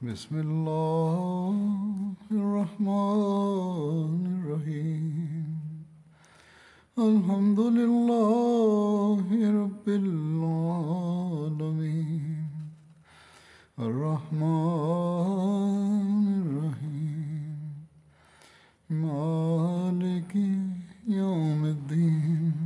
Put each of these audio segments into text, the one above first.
بسم اللہ الرحمن الرحیم الحمد للہ رب العالمین الرحمن الرحیم مالک یوم الدین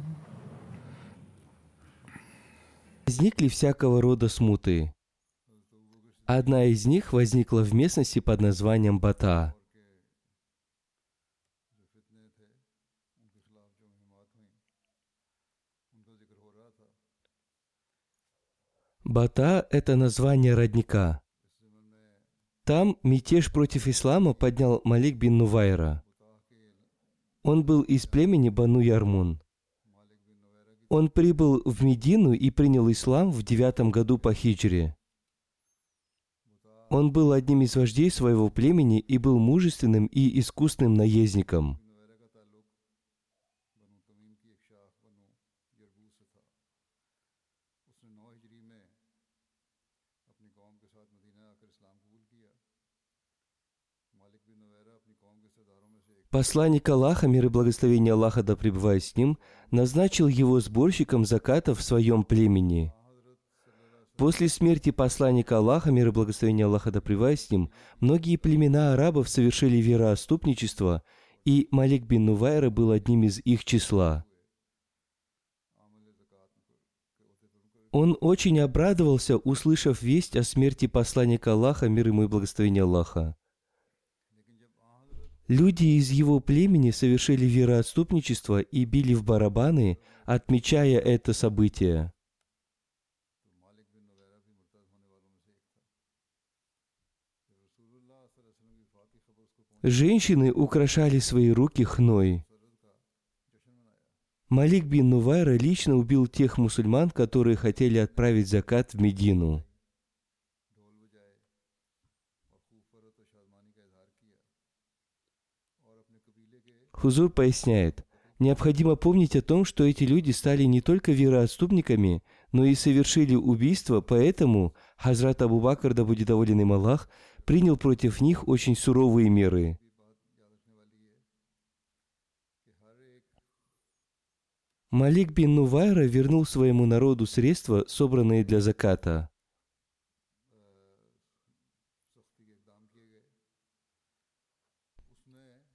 Возникли всякого рода смуты. Одна из них возникла в местности под названием Бата. Бата – это название родника. Там мятеж против ислама поднял Малик бин Нувайра. Он был из племени Бану Ярмун. Он прибыл в Медину и принял ислам в девятом году по хиджре. Он был одним из вождей своего племени и был мужественным и искусным наездником. Посланник Аллаха, мир и благословение Аллаха да пребывает с ним, назначил его сборщиком заката в своем племени. После смерти посланника Аллаха, мир и благословение Аллаха да с ним, многие племена арабов совершили вероотступничество, и Малик бин Нувайра был одним из их числа. Он очень обрадовался, услышав весть о смерти посланника Аллаха, мир ему и благословение Аллаха. Люди из его племени совершили вероотступничество и били в барабаны, отмечая это событие. Женщины украшали свои руки хной. Малик бин Нувайра лично убил тех мусульман, которые хотели отправить закат в Медину. Хузур поясняет, необходимо помнить о том, что эти люди стали не только вероотступниками, но и совершили убийство, поэтому Хазрат Абу Бакр, да будет доволен им Аллах, принял против них очень суровые меры. Малик бин Нувайра вернул своему народу средства, собранные для заката.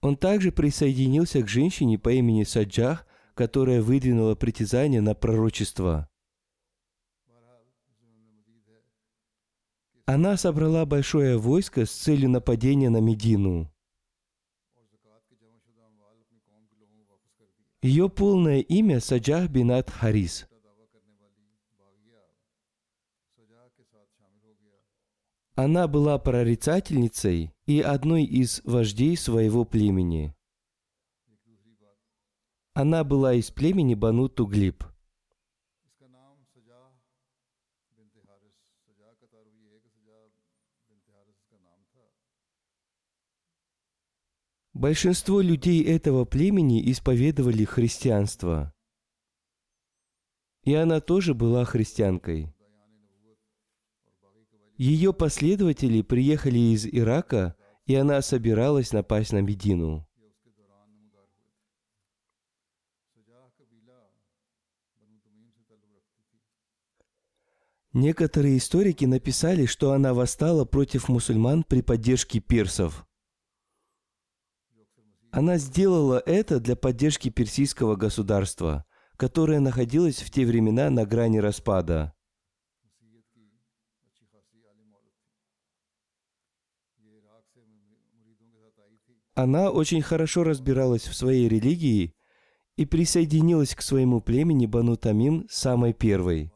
Он также присоединился к женщине по имени Саджах, которая выдвинула притязание на пророчество. Она собрала большое войско с целью нападения на Медину. Ее полное имя Саджах бинат Харис. Она была прорицательницей и одной из вождей своего племени. Она была из племени Бану Туглиб. Большинство людей этого племени исповедовали христианство. И она тоже была христианкой. Ее последователи приехали из Ирака, и она собиралась напасть на Медину. Некоторые историки написали, что она восстала против мусульман при поддержке персов. Она сделала это для поддержки персидского государства, которое находилось в те времена на грани распада. Она очень хорошо разбиралась в своей религии и присоединилась к своему племени Бану Тамим самой первой.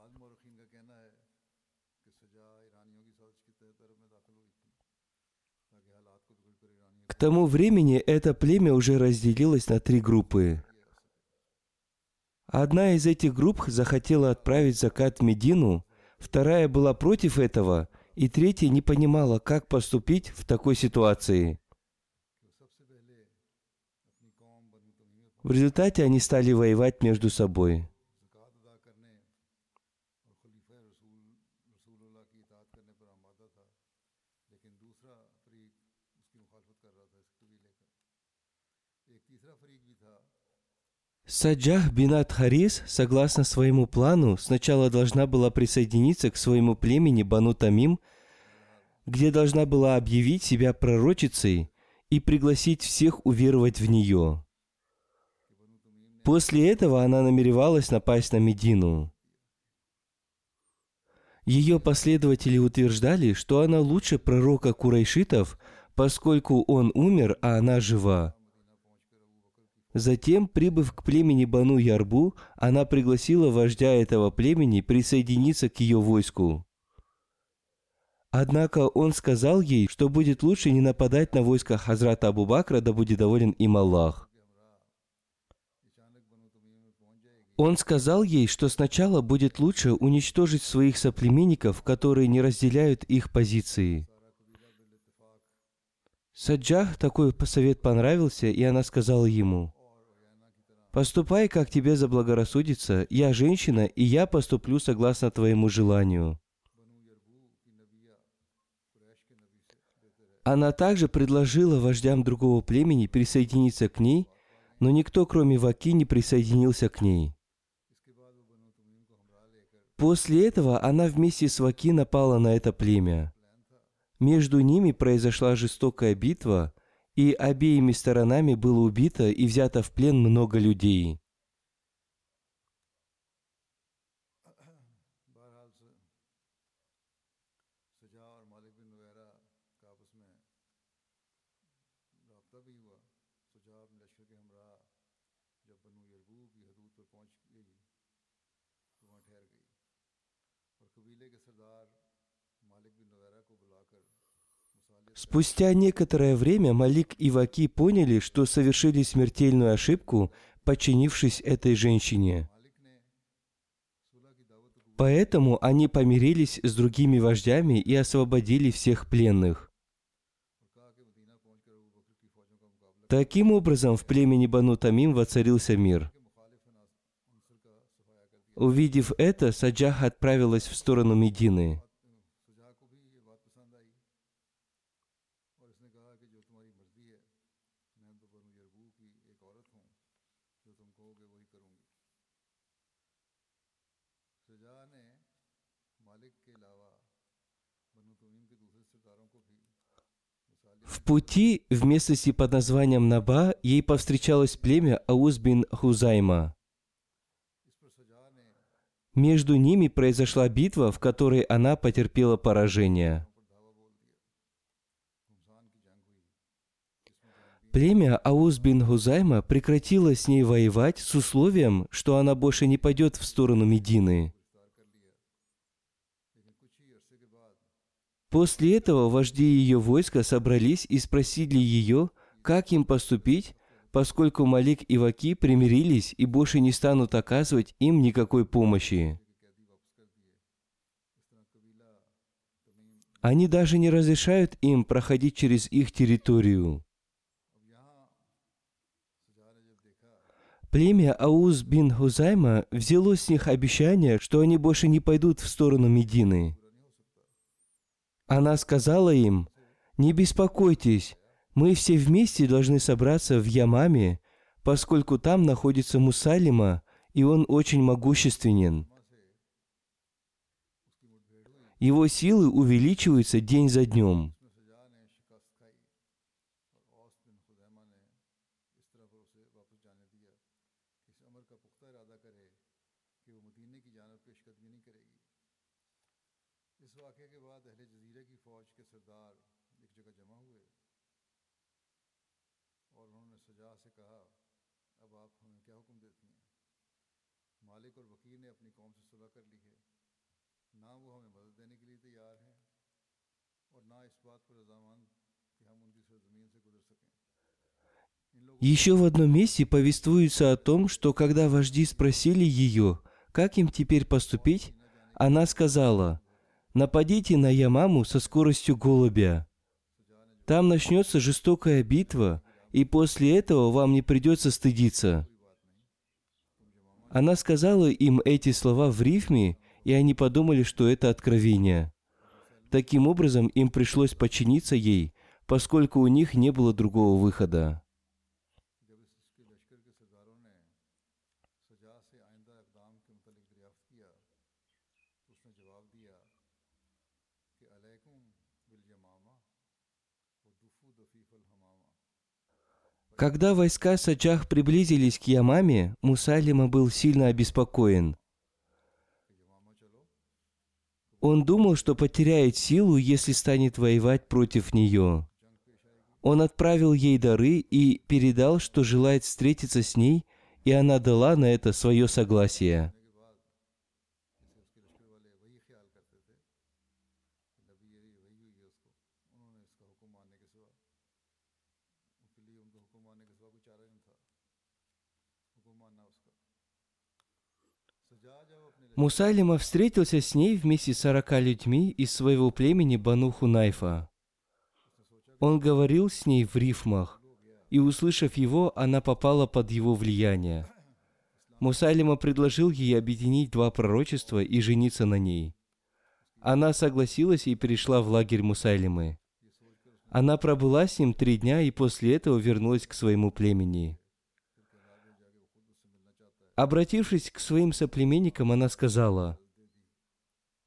К тому времени это племя уже разделилось на три группы. Одна из этих групп захотела отправить закат в Медину, вторая была против этого, и третья не понимала, как поступить в такой ситуации – В результате они стали воевать между собой. Саджах Бинат Харис, согласно своему плану, сначала должна была присоединиться к своему племени Бану Тамим, где должна была объявить себя пророчицей и пригласить всех уверовать в нее. После этого она намеревалась напасть на Медину. Ее последователи утверждали, что она лучше пророка Курайшитов, поскольку он умер, а она жива. Затем, прибыв к племени Бану Ярбу, она пригласила вождя этого племени присоединиться к ее войску. Однако он сказал ей, что будет лучше не нападать на войско Хазрата Абу Бакра, да будет доволен им Аллах. Он сказал ей, что сначала будет лучше уничтожить своих соплеменников, которые не разделяют их позиции. Саджах такой совет понравился, и она сказала ему, «Поступай, как тебе заблагорассудится. Я женщина, и я поступлю согласно твоему желанию». Она также предложила вождям другого племени присоединиться к ней, но никто, кроме Ваки, не присоединился к ней. После этого она вместе с Ваки напала на это племя. Между ними произошла жестокая битва, и обеими сторонами было убито и взято в плен много людей. Спустя некоторое время Малик и Ваки поняли, что совершили смертельную ошибку, подчинившись этой женщине. Поэтому они помирились с другими вождями и освободили всех пленных. Таким образом, в племени Бану Тамим воцарился мир. Увидев это, Саджах отправилась в сторону Медины. В пути в местности под названием Наба ей повстречалось племя Ауз бин Хузайма. Между ними произошла битва, в которой она потерпела поражение. Племя Ауз бин Хузайма прекратило с ней воевать с условием, что она больше не пойдет в сторону Медины – После этого вожди ее войска собрались и спросили ее, как им поступить, поскольку Малик и Ваки примирились и больше не станут оказывать им никакой помощи. Они даже не разрешают им проходить через их территорию. Племя Ауз бин Хузайма взяло с них обещание, что они больше не пойдут в сторону Медины. Она сказала им, «Не беспокойтесь, мы все вместе должны собраться в Ямаме, поскольку там находится Мусалима, и он очень могущественен. Его силы увеличиваются день за днем. Еще в одном месте повествуется о том, что когда вожди спросили ее, как им теперь поступить, она сказала, «Нападите на Ямаму со скоростью голубя. Там начнется жестокая битва, и после этого вам не придется стыдиться». Она сказала им эти слова в рифме, и они подумали, что это откровение. Таким образом, им пришлось подчиниться ей, поскольку у них не было другого выхода. Когда войска Саджах приблизились к Ямаме, Мусайлима был сильно обеспокоен. Он думал, что потеряет силу, если станет воевать против нее. Он отправил ей дары и передал, что желает встретиться с ней, и она дала на это свое согласие. Мусалима встретился с ней вместе с сорока людьми из своего племени Бану Хунайфа. Он говорил с ней в рифмах, и, услышав его, она попала под его влияние. Мусалима предложил ей объединить два пророчества и жениться на ней. Она согласилась и перешла в лагерь Мусалимы. Она пробыла с ним три дня и после этого вернулась к своему племени. Обратившись к своим соплеменникам, она сказала,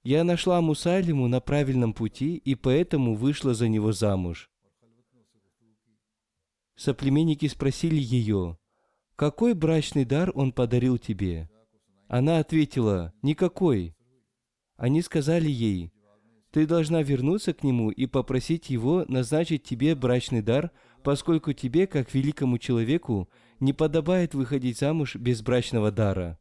«Я нашла Мусайлиму на правильном пути и поэтому вышла за него замуж». Соплеменники спросили ее, «Какой брачный дар он подарил тебе?» Она ответила, «Никакой». Они сказали ей, «Ты должна вернуться к нему и попросить его назначить тебе брачный дар, поскольку тебе, как великому человеку, не подобает выходить замуж без брачного дара».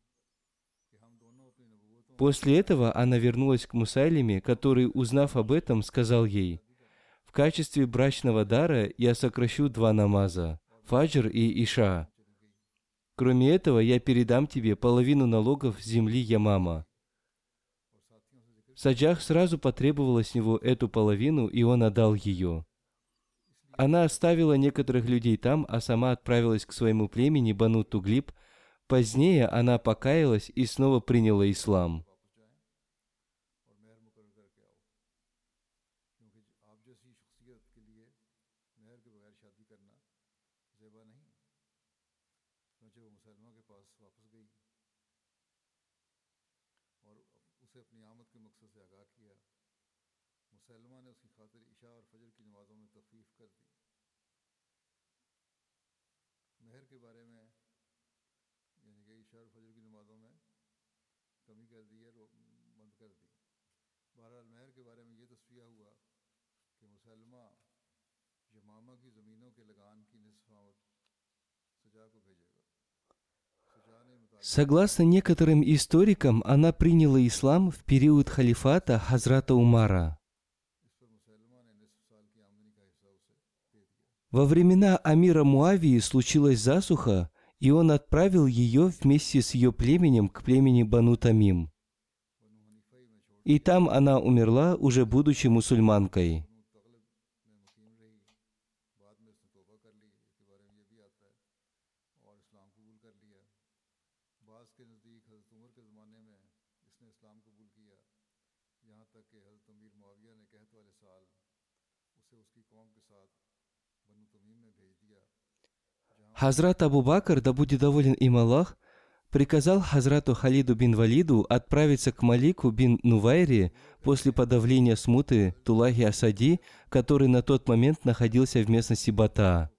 После этого она вернулась к Мусайлиме, который, узнав об этом, сказал ей, «В качестве брачного дара я сокращу два намаза – фаджр и иша. Кроме этого, я передам тебе половину налогов земли Ямама». Саджах сразу потребовала с него эту половину, и он отдал ее. Она оставила некоторых людей там, а сама отправилась к своему племени Бану Туглиб. Позднее она покаялась и снова приняла ислам. Согласно некоторым историкам, она приняла ислам в период халифата Хазрата Умара. Во времена Амира Муавии случилась засуха, и он отправил ее вместе с ее племенем к племени Банутамим, И там она умерла, уже будучи мусульманкой. Хазрат Абу Бакр, да будет доволен им Аллах, приказал Хазрату Халиду бин Валиду отправиться к Малику бин Нувайри после подавления смуты Тулахи Асади, который на тот момент находился в местности Бата.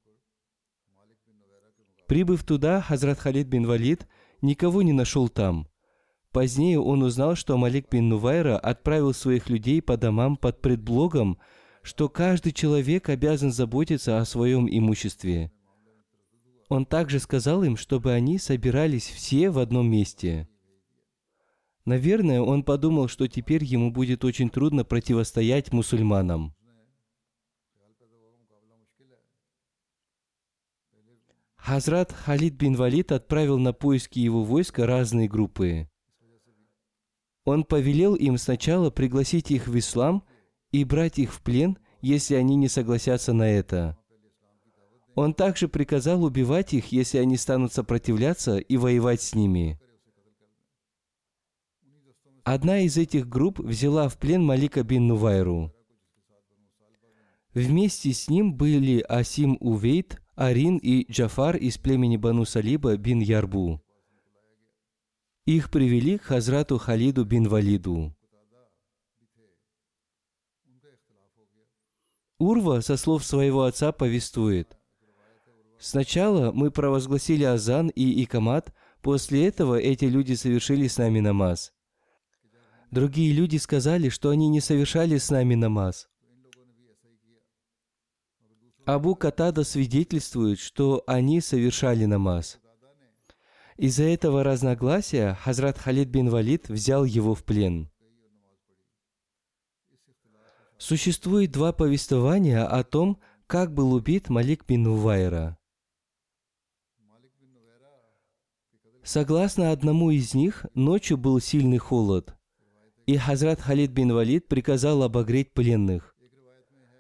Прибыв туда, Хазрат Халид бин Валид никого не нашел там. Позднее он узнал, что Малик бин Нувайра отправил своих людей по домам под предлогом, что каждый человек обязан заботиться о своем имуществе. Он также сказал им, чтобы они собирались все в одном месте. Наверное, он подумал, что теперь ему будет очень трудно противостоять мусульманам. Хазрат Халид бин Валид отправил на поиски его войска разные группы. Он повелел им сначала пригласить их в ислам и брать их в плен, если они не согласятся на это. Он также приказал убивать их, если они станут сопротивляться и воевать с ними. Одна из этих групп взяла в плен Малика бин Нувайру. Вместе с ним были Асим Увейт, Арин и Джафар из племени Бану Салиба бин Ярбу. Их привели к Хазрату Халиду бин Валиду. Урва со слов своего отца повествует. Сначала мы провозгласили азан и икамат, после этого эти люди совершили с нами намаз. Другие люди сказали, что они не совершали с нами намаз. Абу Катада свидетельствует, что они совершали намаз. Из-за этого разногласия Хазрат Халид бин Валид взял его в плен. Существует два повествования о том, как был убит Малик бин Увайра. Согласно одному из них, ночью был сильный холод, и Хазрат Халид бин Валид приказал обогреть пленных.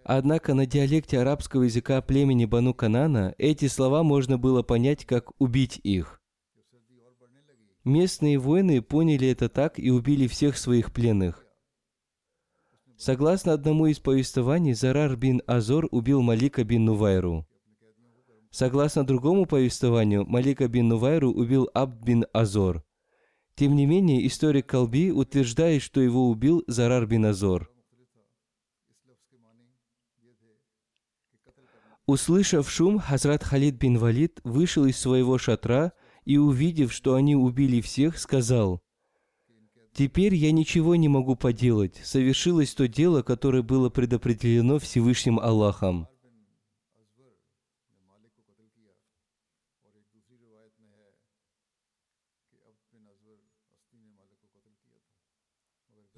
Однако на диалекте арабского языка племени Бану Канана эти слова можно было понять как «убить их». Местные воины поняли это так и убили всех своих пленных. Согласно одному из повествований, Зарар бин Азор убил Малика бин Нувайру. Согласно другому повествованию, Малика бин Нувайру убил Абд бин Азор. Тем не менее, историк Калби утверждает, что его убил Зарар бин Азор. Услышав шум, Хазрат Халид бин Валид вышел из своего шатра и, увидев, что они убили всех, сказал, «Теперь я ничего не могу поделать. Совершилось то дело, которое было предопределено Всевышним Аллахом».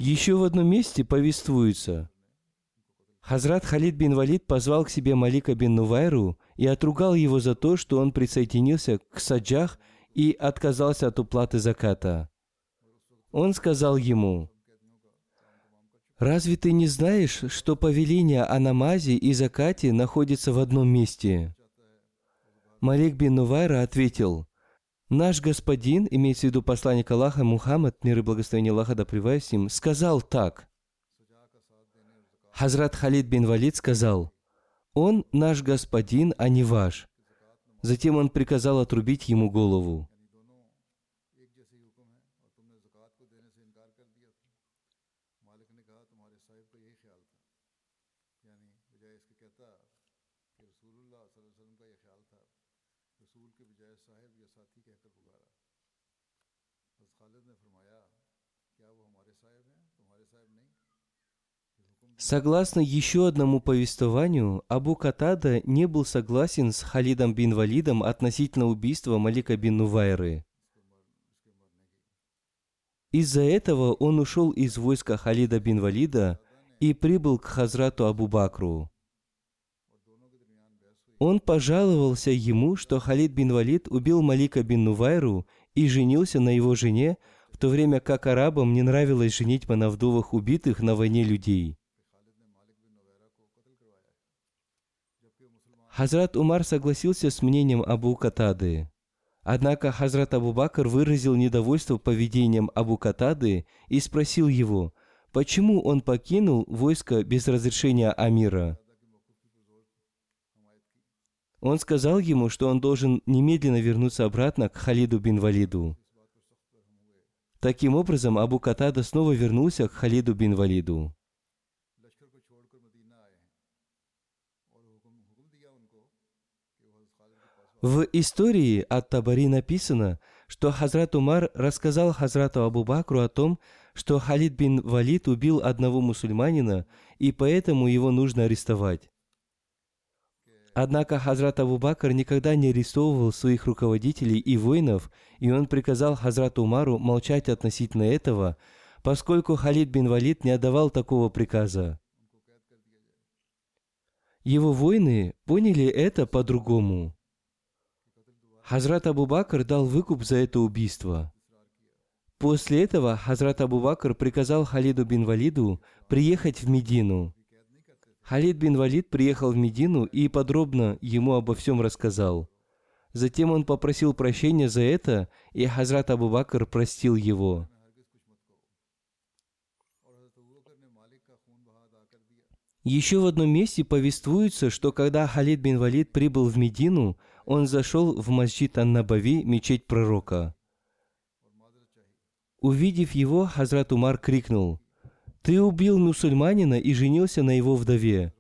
Еще в одном месте повествуется – Хазрат Халид бин Валид позвал к себе Малика бин Нувайру и отругал его за то, что он присоединился к саджах и отказался от уплаты заката. Он сказал ему, «Разве ты не знаешь, что повеление о намазе и закате находится в одном месте?» Малик бин Нувайра ответил, «Наш господин, имеется в виду посланник Аллаха Мухаммад, мир и благословение Аллаха да с ним, сказал так – Хазрат Халид бин Валид сказал, «Он наш господин, а не ваш». Затем он приказал отрубить ему голову. Согласно еще одному повествованию, Абу Катада не был согласен с Халидом бин Валидом относительно убийства Малика бин Нувайры. Из-за этого он ушел из войска Халида бин Валида и прибыл к Хазрату Абу Бакру. Он пожаловался ему, что Халид бин Валид убил Малика бин Нувайру и женился на его жене, в то время как арабам не нравилось женить на вдовах убитых на войне людей. Хазрат Умар согласился с мнением Абу Катады. Однако Хазрат Абу Бакр выразил недовольство поведением Абу Катады и спросил его, почему он покинул войско без разрешения Амира. Он сказал ему, что он должен немедленно вернуться обратно к Халиду бин Валиду. Таким образом, Абу Катада снова вернулся к Халиду бин Валиду. В истории от Табари написано, что Хазрат Умар рассказал Хазрату Абу Бакру о том, что Халид бин Валид убил одного мусульманина, и поэтому его нужно арестовать. Однако Хазрат Абу Бакр никогда не арестовывал своих руководителей и воинов, и он приказал Хазрату Умару молчать относительно этого, поскольку Халид бин Валид не отдавал такого приказа. Его воины поняли это по-другому. Хазрат Абу Бакр дал выкуп за это убийство. После этого Хазрат Абу Бакр приказал Халиду бин Валиду приехать в Медину. Халид бин Валид приехал в Медину и подробно ему обо всем рассказал. Затем он попросил прощения за это, и Хазрат Абу Бакр простил его. Еще в одном месте повествуется, что когда Халид бин Валид прибыл в Медину, он зашел в масджид Ан-Набави, мечеть пророка. Увидев его, Хазрат Умар крикнул, «Ты убил мусульманина и женился на его вдове.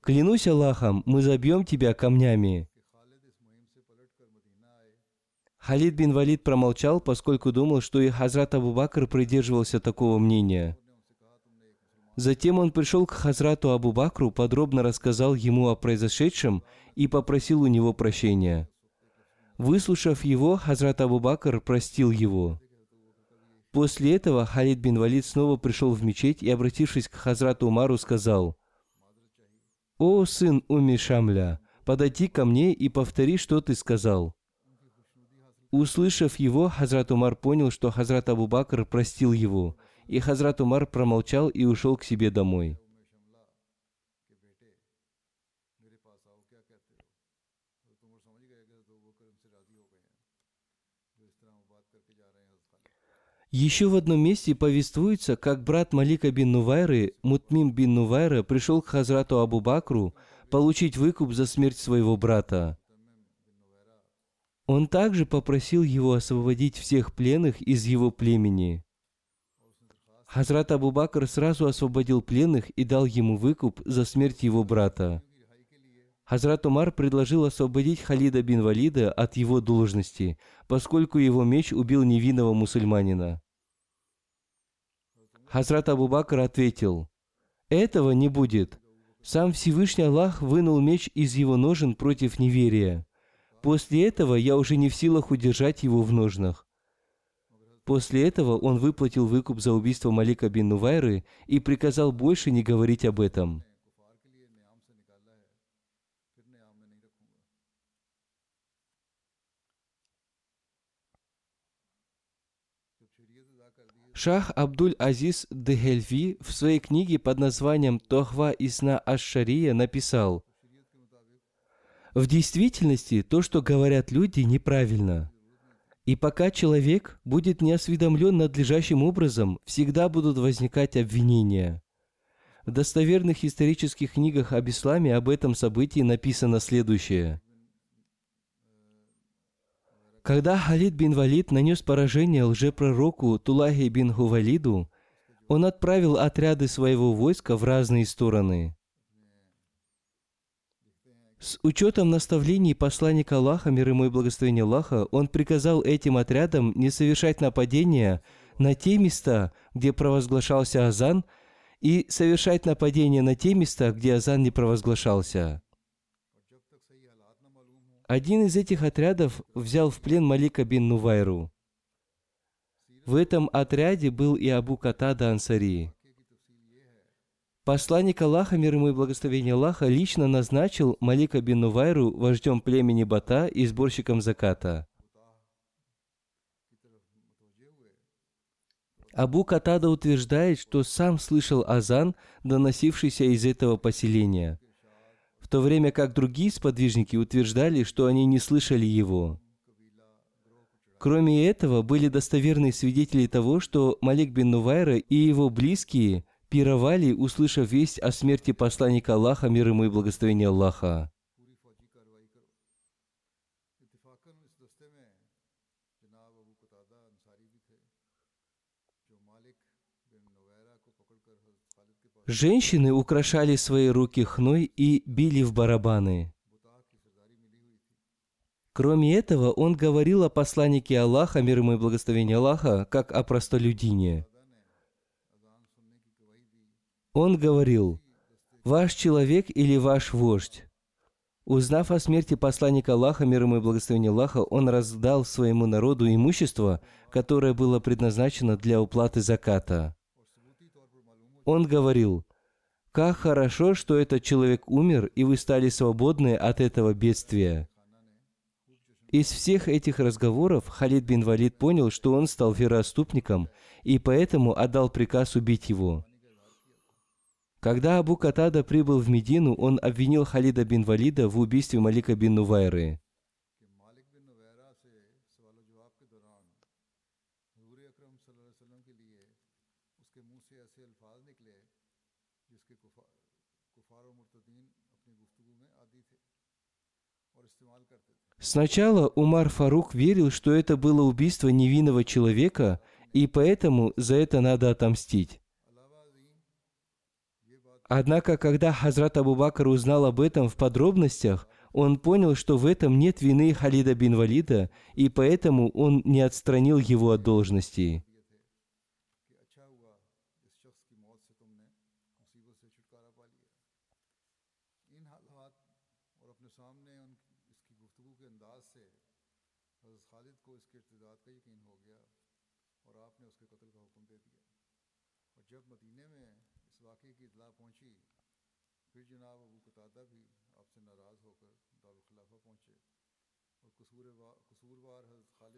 Клянусь Аллахом, мы забьем тебя камнями». Халид бин Валид промолчал, поскольку думал, что и Хазрат Абу Бакр придерживался такого мнения. Затем он пришел к Хазрату Абу Бакру, подробно рассказал ему о произошедшем и попросил у него прощения. Выслушав его, Хазрат Абу Бакр простил его. После этого Халид бин Валид снова пришел в мечеть и, обратившись к Хазрату Умару, сказал, «О, сын Уми Шамля, подойди ко мне и повтори, что ты сказал». Услышав его, Хазрат Умар понял, что Хазрат Абу Бакр простил его, и Хазрат Умар промолчал и ушел к себе домой. Еще в одном месте повествуется, как брат Малика бин Нувайры, Мутмим бин Нувайра, пришел к Хазрату Абу Бакру получить выкуп за смерть своего брата. Он также попросил его освободить всех пленных из его племени. Хазрат Абу Бакр сразу освободил пленных и дал ему выкуп за смерть его брата. Хазрат Умар предложил освободить Халида бин Валида от его должности, поскольку его меч убил невинного мусульманина. Хазрат Абу Бакр ответил, «Этого не будет. Сам Всевышний Аллах вынул меч из его ножен против неверия. После этого я уже не в силах удержать его в ножнах». После этого он выплатил выкуп за убийство Малика бин Нувайры и приказал больше не говорить об этом. Шах Абдуль-Азиз Дехельви в своей книге под названием «Тохва Исна Аш-Шария» написал, «В действительности то, что говорят люди, неправильно. И пока человек будет не осведомлен надлежащим образом, всегда будут возникать обвинения. В достоверных исторических книгах об исламе об этом событии написано следующее – когда Халид бин Валид нанес поражение лжепророку Тулахи бин Хувалиду, он отправил отряды своего войска в разные стороны. С учетом наставлений посланника Аллаха, мир ему и благословения Аллаха, он приказал этим отрядам не совершать нападения на те места, где провозглашался азан, и совершать нападения на те места, где азан не провозглашался. Один из этих отрядов взял в плен Малика бин Нувайру. В этом отряде был и Абу Катада Ансари. Посланник Аллаха, мир ему и благословение Аллаха, лично назначил Малика бин Нувайру вождем племени Бата и сборщиком заката. Абу Катада утверждает, что сам слышал азан, доносившийся из этого поселения – в то время как другие сподвижники утверждали, что они не слышали его. Кроме этого, были достоверные свидетели того, что Малик бин Нувайра и его близкие пировали, услышав весть о смерти посланника Аллаха, мир ему и благословение Аллаха. Женщины украшали свои руки хной и били в барабаны. Кроме этого, он говорил о посланнике Аллаха, мир ему и благословение Аллаха, как о простолюдине. Он говорил, «Ваш человек или ваш вождь?» Узнав о смерти посланника Аллаха, мир ему и благословение Аллаха, он раздал своему народу имущество, которое было предназначено для уплаты заката. Он говорил, «Как хорошо, что этот человек умер, и вы стали свободны от этого бедствия». Из всех этих разговоров Халид бин Валид понял, что он стал вероотступником, и поэтому отдал приказ убить его. Когда Абу Катада прибыл в Медину, он обвинил Халида бин Валида в убийстве Малика бин Нувайры. Сначала Умар Фарук верил, что это было убийство невинного человека, и поэтому за это надо отомстить. Однако, когда Хазрат Абу Бакр узнал об этом в подробностях, он понял, что в этом нет вины Халида бин Валида, и поэтому он не отстранил его от должности.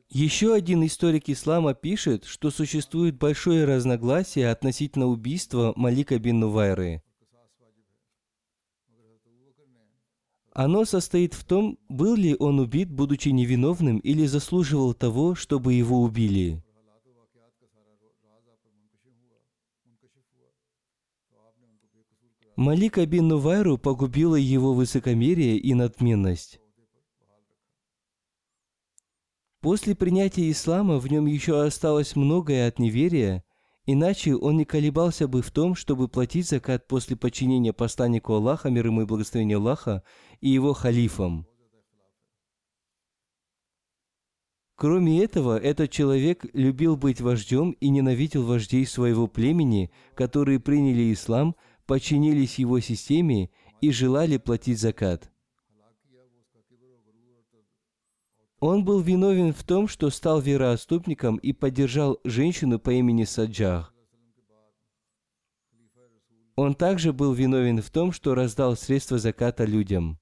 Еще один историк ислама пишет, что существует большое разногласие относительно убийства Малика бин Нувайры. Оно состоит в том, был ли он убит, будучи невиновным, или заслуживал того, чтобы его убили. Малика бин Нувайру погубила его высокомерие и надменность. После принятия ислама в нем еще осталось многое от неверия, иначе он не колебался бы в том, чтобы платить закат после подчинения посланнику Аллаха, мир ему и благословения Аллаха, и его халифам. Кроме этого, этот человек любил быть вождем и ненавидел вождей своего племени, которые приняли ислам, подчинились его системе и желали платить закат. Он был виновен в том, что стал вероотступником и поддержал женщину по имени Саджах. Он также был виновен в том, что раздал средства заката людям.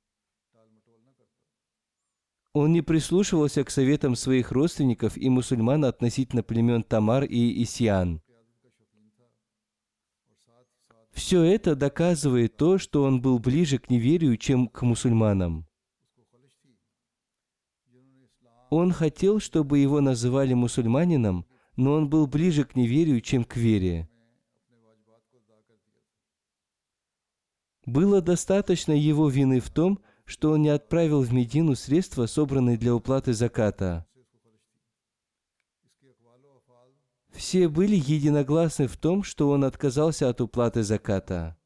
Он не прислушивался к советам своих родственников и мусульман относительно племен Тамар и Исиан. Все это доказывает то, что он был ближе к неверию, чем к мусульманам. Он хотел, чтобы его называли мусульманином, но он был ближе к неверию, чем к вере. Было достаточно его вины в том, что он не отправил в Медину средства, собранные для уплаты заката. Все были единогласны в том, что он отказался от уплаты заката.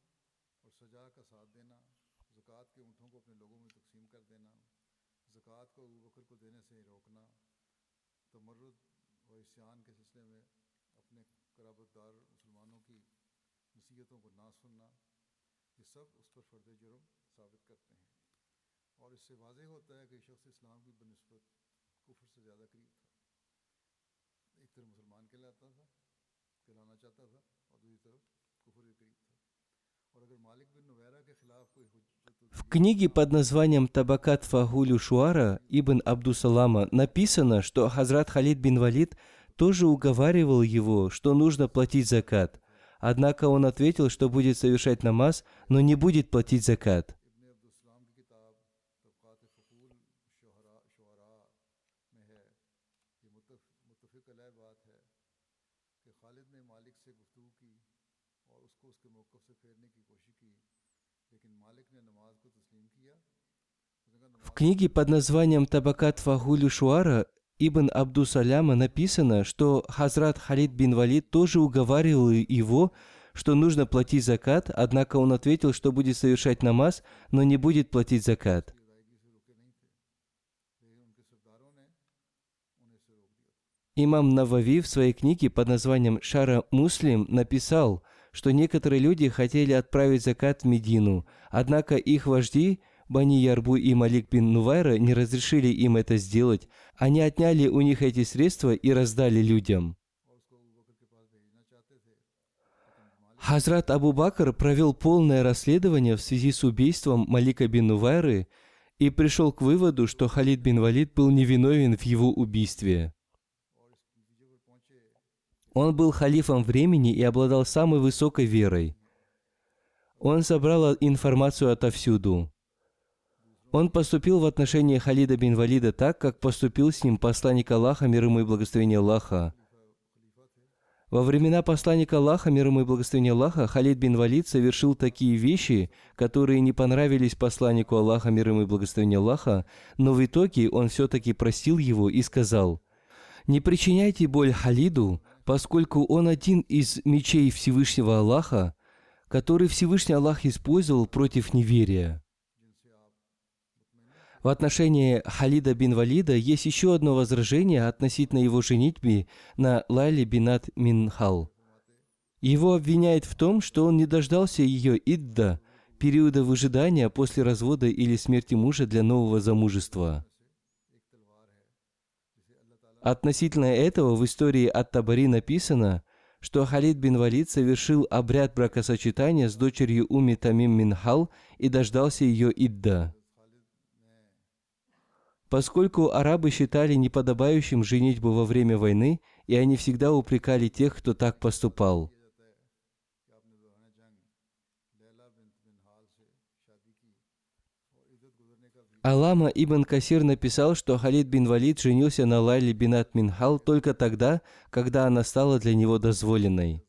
В книге под названием «Табакат Фагулю Шуара» Ибн Абдусалама написано, что Хазрат Халид бин Валид тоже уговаривал его, что нужно платить закат. Однако он ответил, что будет совершать намаз, но не будет платить закат. Книге под названием «Табакат Фагулю Шуара» Ибн Абдусаляма написано, что Хазрат Халид бин Валид тоже уговаривал его, что нужно платить закат, однако он ответил, что будет совершать намаз, но не будет платить закат. Имам Навави в своей книге под названием «Шара Муслим» написал, что некоторые люди хотели отправить закат в Медину, однако их вожди Бани Ярбу и Малик бин Нувайра не разрешили им это сделать. Они отняли у них эти средства и раздали людям. Хазрат Абу Бакр провел полное расследование в связи с убийством Малика бин Нувайры и пришел к выводу, что Халид бин Валид был невиновен в его убийстве. Он был халифом времени и обладал самой высокой верой. Он собрал информацию отовсюду. Он поступил в отношении Халида бин Валида так, как поступил с ним посланник Аллаха, мир ему и благословение Аллаха. Во времена посланника Аллаха, мир ему и благословение Аллаха, Халид бин Валид совершил такие вещи, которые не понравились посланнику Аллаха, мир ему и благословение Аллаха, но в итоге он все-таки простил его и сказал, «Не причиняйте боль Халиду, поскольку он один из мечей Всевышнего Аллаха, который Всевышний Аллах использовал против неверия». В отношении Халида бин Валида есть еще одно возражение относительно его женитьбы на Лайле бинат Минхал. Его обвиняют в том, что он не дождался ее идда, периода выжидания после развода или смерти мужа для нового замужества. Относительно этого в истории от Табари написано, что Халид бин Валид совершил обряд бракосочетания с дочерью Уми Тамим Минхал и дождался ее идда поскольку арабы считали неподобающим женитьбу во время войны, и они всегда упрекали тех, кто так поступал. Алама ибн Касир написал, что Халид бин Валид женился на Лайле бинат Минхал только тогда, когда она стала для него дозволенной.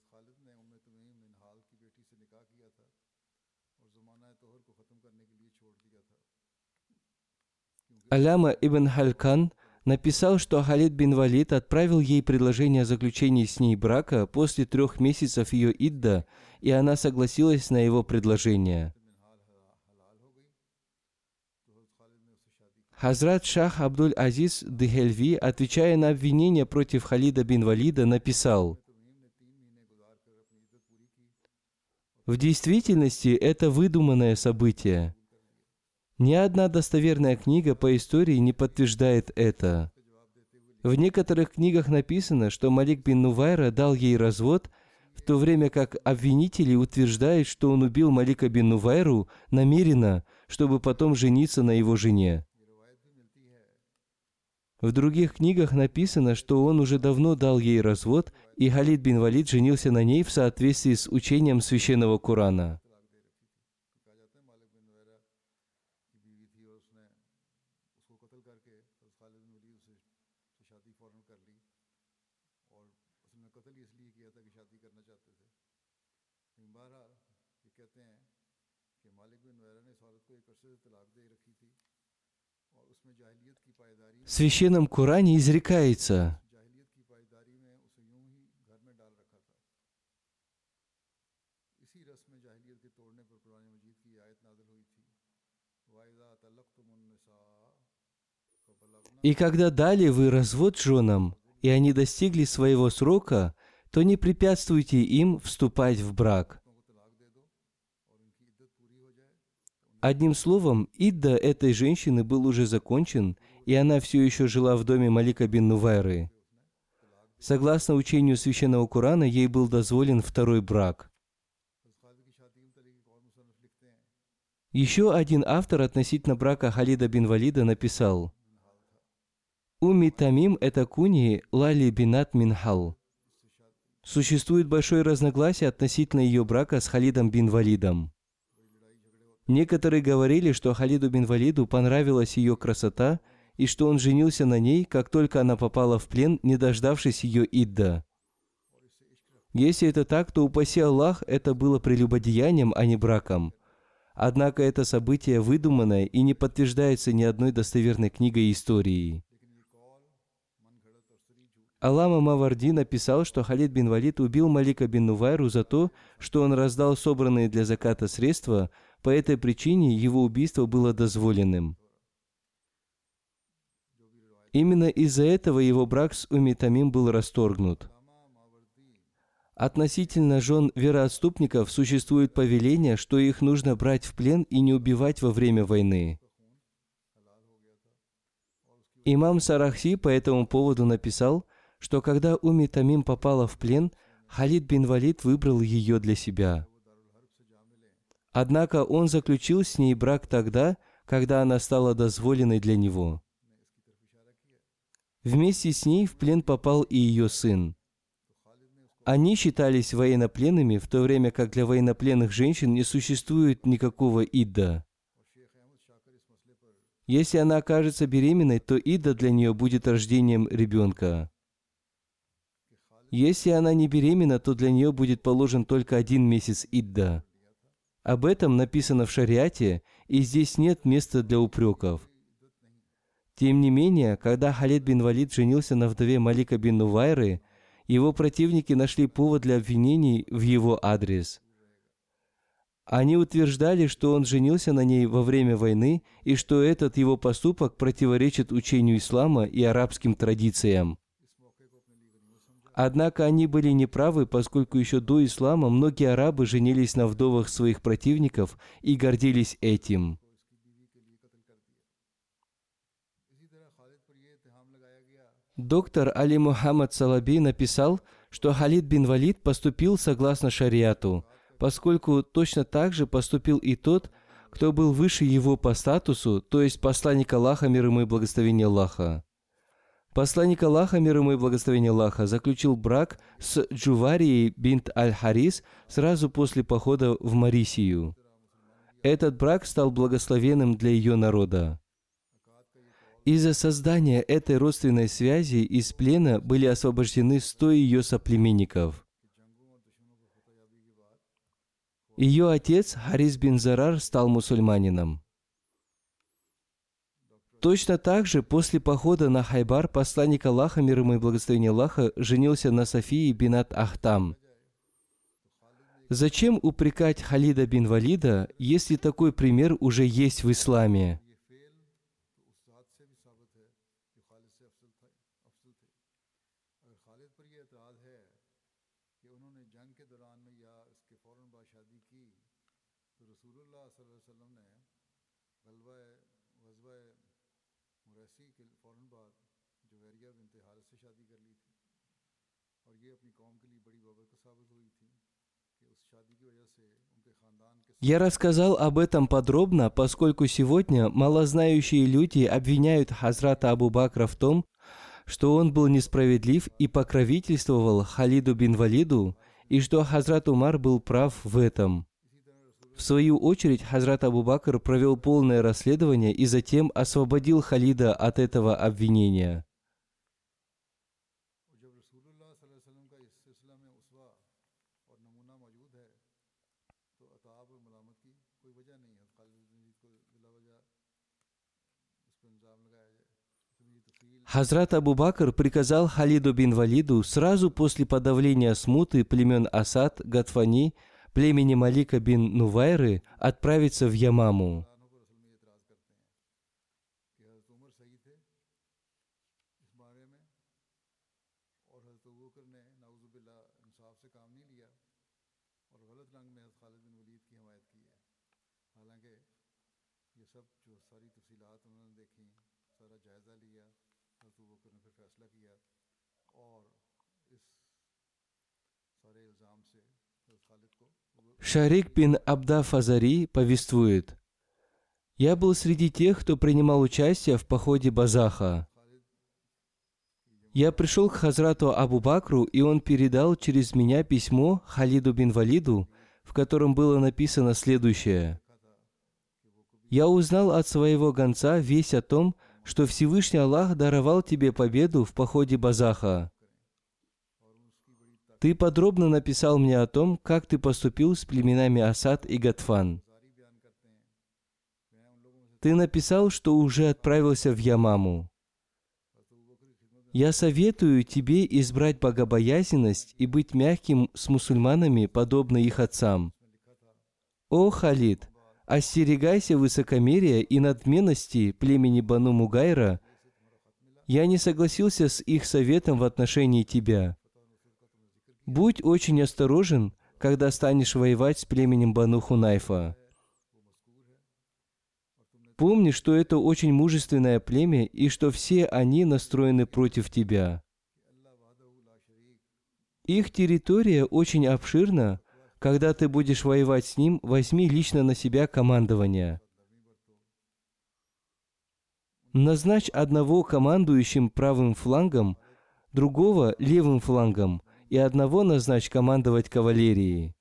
Аляма ибн Халькан написал, что Халид бин Валид отправил ей предложение о заключении с ней брака после трех месяцев ее идда, и она согласилась на его предложение. Хазрат Шах Абдуль Азиз Дехельви, отвечая на обвинение против Халида бин Валида, написал, «В действительности это выдуманное событие. Ни одна достоверная книга по истории не подтверждает это. В некоторых книгах написано, что Малик бин Нувайра дал ей развод, в то время как обвинители утверждают, что он убил Малика бин Нувайру намеренно, чтобы потом жениться на его жене. В других книгах написано, что он уже давно дал ей развод, и Халид бин Валид женился на ней в соответствии с учением священного Корана. В священном Коране изрекается, И когда дали вы развод женам, и они достигли своего срока, то не препятствуйте им вступать в брак. Одним словом, Идда этой женщины был уже закончен, и она все еще жила в доме Малика бин Нувайры. Согласно учению Священного Корана, ей был дозволен второй брак. Еще один автор относительно брака Халида бин Валида написал, «Уми Тамим – это куни Лали бинат Минхал». Существует большое разногласие относительно ее брака с Халидом бин Валидом. Некоторые говорили, что Халиду бин Валиду понравилась ее красота и что он женился на ней, как только она попала в плен, не дождавшись ее Идда. Если это так, то упаси Аллах, это было прелюбодеянием, а не браком. Однако это событие выдуманное и не подтверждается ни одной достоверной книгой истории. Алама Маварди написал, что Халид бин Валид убил Малика бин Нувайру за то, что он раздал собранные для заката средства – по этой причине его убийство было дозволенным. Именно из-за этого его брак с Умитамим был расторгнут. Относительно жен вероотступников существует повеление, что их нужно брать в плен и не убивать во время войны. Имам Сарахси по этому поводу написал, что когда Уми Тамим попала в плен, Халид бин Валид выбрал ее для себя. Однако он заключил с ней брак тогда, когда она стала дозволенной для него. Вместе с ней в плен попал и ее сын. Они считались военнопленными, в то время как для военнопленных женщин не существует никакого идда. Если она окажется беременной, то идда для нее будет рождением ребенка. Если она не беременна, то для нее будет положен только один месяц идда. Об этом написано в шариате, и здесь нет места для упреков. Тем не менее, когда Халид бин Валид женился на вдове Малика бин Нувайры, его противники нашли повод для обвинений в его адрес – они утверждали, что он женился на ней во время войны и что этот его поступок противоречит учению ислама и арабским традициям. Однако они были неправы, поскольку еще до ислама многие арабы женились на вдовах своих противников и гордились этим. Доктор Али Мухаммад Салаби написал, что Халид бин Валид поступил согласно шариату – поскольку точно так же поступил и тот, кто был выше его по статусу, то есть посланник Аллаха, мир ему и благословение Аллаха. Посланник Аллаха, мир ему и благословение Аллаха, заключил брак с Джуварией бинт Аль-Харис сразу после похода в Марисию. Этот брак стал благословенным для ее народа. Из-за создания этой родственной связи из плена были освобождены сто ее соплеменников – Ее отец Харис бин Зарар стал мусульманином. Точно так же после похода на Хайбар посланник Аллаха, мир ему и благословение Аллаха, женился на Софии бинат Ахтам. Зачем упрекать Халида бин Валида, если такой пример уже есть в исламе? Я рассказал об этом подробно, поскольку сегодня малознающие люди обвиняют Хазрата Абу Бакра в том, что он был несправедлив и покровительствовал Халиду бин Валиду, и что Хазрат Умар был прав в этом. В свою очередь, Хазрат Абу Бакр провел полное расследование и затем освободил Халида от этого обвинения. Хазрат Абу Бакр приказал Халиду бин Валиду сразу после подавления смуты племен Асад, Гатфани, племени Малика бин Нувайры отправиться в Ямаму. Шарик бин Абда Фазари повествует, «Я был среди тех, кто принимал участие в походе Базаха. Я пришел к Хазрату Абу Бакру, и он передал через меня письмо Халиду бин Валиду, в котором было написано следующее. «Я узнал от своего гонца весть о том, что Всевышний Аллах даровал тебе победу в походе Базаха. Ты подробно написал мне о том, как ты поступил с племенами Асад и Гатфан. Ты написал, что уже отправился в Ямаму. Я советую тебе избрать богобоязненность и быть мягким с мусульманами, подобно их отцам. О, Халид, остерегайся высокомерия и надменности племени Бану Мугайра я не согласился с их советом в отношении тебя. Будь очень осторожен, когда станешь воевать с племенем Бану Хунайфа. Помни, что это очень мужественное племя и что все они настроены против тебя. Их территория очень обширна. Когда ты будешь воевать с ним, возьми лично на себя командование. Назначь одного командующим правым флангом, другого левым флангом, и одного назначь командовать кавалерией.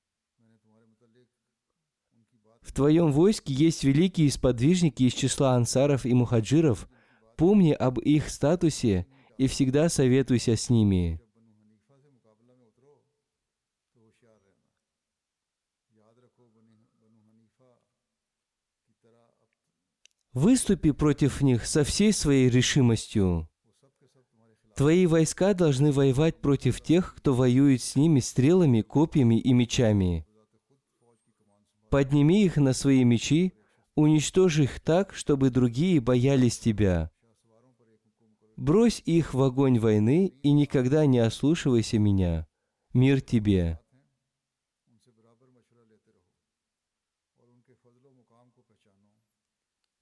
В твоем войске есть великие сподвижники из числа ансаров и мухаджиров. Помни об их статусе и всегда советуйся с ними. Выступи против них со всей своей решимостью. Твои войска должны воевать против тех, кто воюет с ними стрелами, копьями и мечами. Подними их на свои мечи, уничтожь их так, чтобы другие боялись тебя. Брось их в огонь войны и никогда не ослушивайся меня. Мир тебе.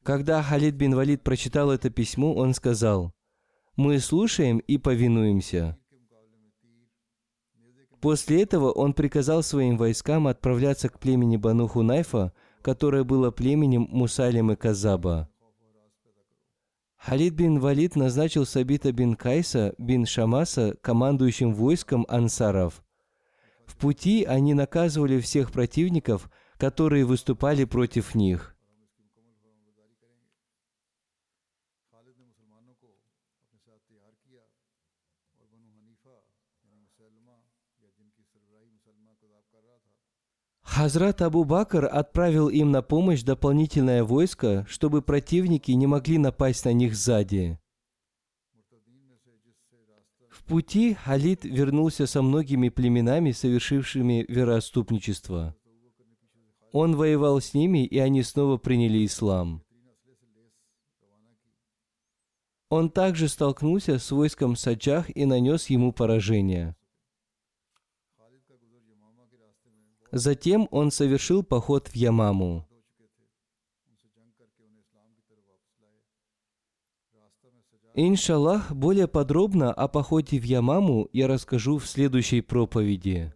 Когда Халид бин Валид прочитал это письмо, он сказал, «Мы слушаем и повинуемся». После этого он приказал своим войскам отправляться к племени Бану Хунайфа, которое было племенем Мусалим и Казаба. Халид бин Валид назначил Сабита бин Кайса бин Шамаса командующим войском ансаров. В пути они наказывали всех противников, которые выступали против них. Хазрат Абу Бакр отправил им на помощь дополнительное войско, чтобы противники не могли напасть на них сзади. В пути Халид вернулся со многими племенами, совершившими вероотступничество. Он воевал с ними, и они снова приняли ислам. Он также столкнулся с войском Саджах и нанес ему поражение. Затем он совершил поход в Ямаму. Иншаллах, более подробно о походе в Ямаму я расскажу в следующей проповеди.